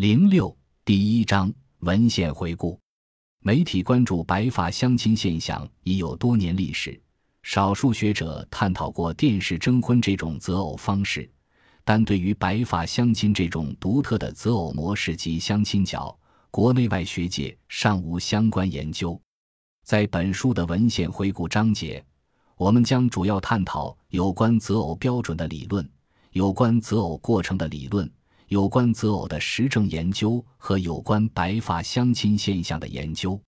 零六第一章文献回顾。媒体关注白发相亲现象已有多年历史，少数学者探讨过电视征婚这种择偶方式，但对于白发相亲这种独特的择偶模式及相亲角，国内外学界尚无相关研究。在本书的文献回顾章节，我们将主要探讨有关择偶标准的理论，有关择偶过程的理论。有关择偶的实证研究和有关白发相亲现象的研究。